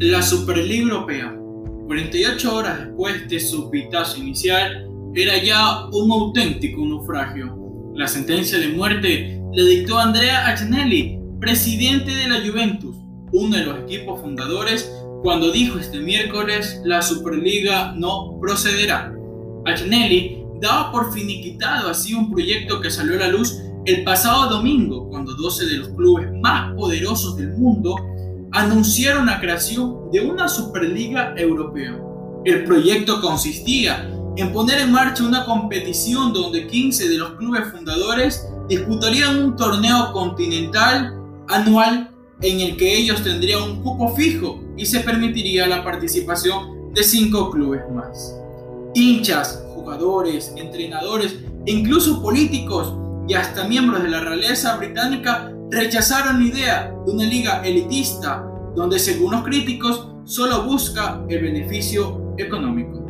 La Superliga Europea, 48 horas después de su pitazo inicial, era ya un auténtico naufragio. La sentencia de muerte le dictó Andrea Agnelli, presidente de la Juventus, uno de los equipos fundadores, cuando dijo este miércoles la Superliga no procederá. Agnelli daba por finiquitado así un proyecto que salió a la luz el pasado domingo, cuando 12 de los clubes más poderosos del mundo anunciaron la creación de una Superliga Europea. El proyecto consistía en poner en marcha una competición donde 15 de los clubes fundadores disputarían un torneo continental anual en el que ellos tendrían un cupo fijo y se permitiría la participación de 5 clubes más. Hinchas, jugadores, entrenadores e incluso políticos y hasta miembros de la realeza británica rechazaron la idea de una liga elitista donde según los críticos solo busca el beneficio económico.